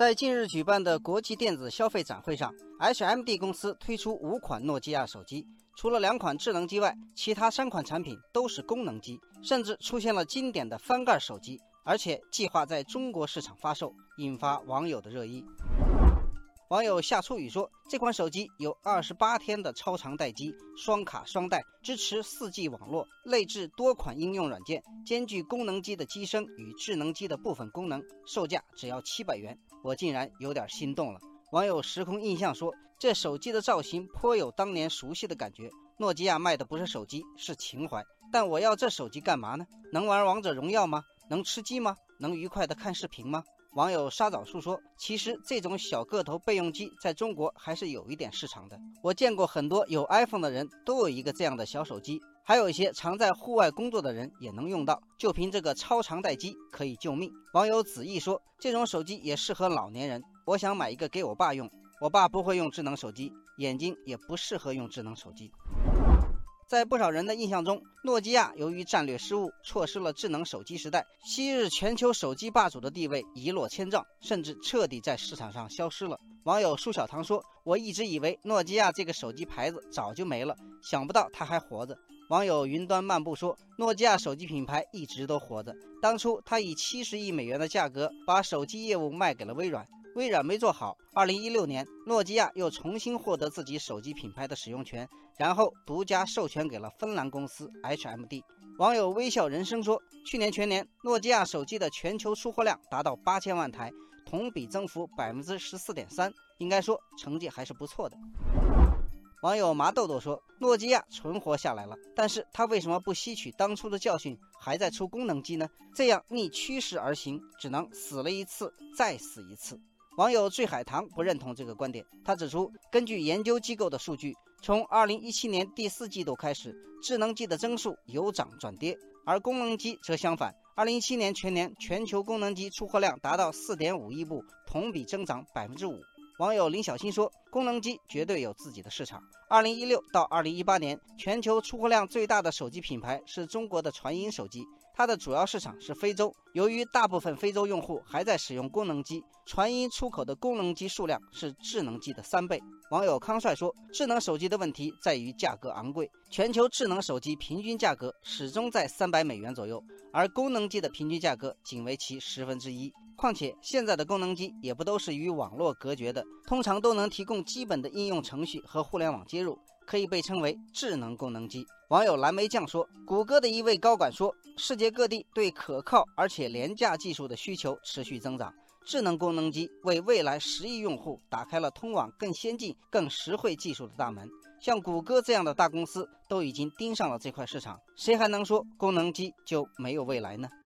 在近日举办的国际电子消费展会上，HMD 公司推出五款诺基亚手机，除了两款智能机外，其他三款产品都是功能机，甚至出现了经典的翻盖手机，而且计划在中国市场发售，引发网友的热议。网友夏初雨说，这款手机有二十八天的超长待机，双卡双待，支持四 G 网络，内置多款应用软件，兼具功能机的机身与智能机的部分功能，售价只要七百元，我竟然有点心动了。网友时空印象说，这手机的造型颇有当年熟悉的感觉。诺基亚卖的不是手机，是情怀。但我要这手机干嘛呢？能玩王者荣耀吗？能吃鸡吗？能愉快的看视频吗？网友沙枣树说：“其实这种小个头备用机在中国还是有一点市场的。我见过很多有 iPhone 的人都有一个这样的小手机，还有一些常在户外工作的人也能用到。就凭这个超长待机可以救命。”网友子毅说：“这种手机也适合老年人，我想买一个给我爸用。我爸不会用智能手机，眼睛也不适合用智能手机。”在不少人的印象中，诺基亚由于战略失误，错失了智能手机时代，昔日全球手机霸主的地位一落千丈，甚至彻底在市场上消失了。网友苏小棠说：“我一直以为诺基亚这个手机牌子早就没了，想不到它还活着。”网友云端漫步说：“诺基亚手机品牌一直都活着，当初他以七十亿美元的价格把手机业务卖给了微软。”微软没做好。二零一六年，诺基亚又重新获得自己手机品牌的使用权，然后独家授权给了芬兰公司 HMD。网友微笑人生说，去年全年，诺基亚手机的全球出货量达到八千万台，同比增幅百分之十四点三，应该说成绩还是不错的。网友麻豆豆说，诺基亚存活下来了，但是他为什么不吸取当初的教训，还在出功能机呢？这样逆趋势而行，只能死了一次再死一次。网友醉海棠不认同这个观点，他指出，根据研究机构的数据，从二零一七年第四季度开始，智能机的增速由涨转跌，而功能机则相反。二零一七年全年全球功能机出货量达到四点五亿部，同比增长百分之五。网友林小新说，功能机绝对有自己的市场。2016到2018年，全球出货量最大的手机品牌是中国的传音手机。它的主要市场是非洲，由于大部分非洲用户还在使用功能机，传音出口的功能机数量是智能机的三倍。网友康帅说，智能手机的问题在于价格昂贵，全球智能手机平均价格始终在三百美元左右，而功能机的平均价格仅为其十分之一。况且现在的功能机也不都是与网络隔绝的，通常都能提供基本的应用程序和互联网接入。可以被称为智能功能机。网友蓝莓酱说，谷歌的一位高管说，世界各地对可靠而且廉价技术的需求持续增长，智能功能机为未来十亿用户打开了通往更先进、更实惠技术的大门。像谷歌这样的大公司都已经盯上了这块市场，谁还能说功能机就没有未来呢？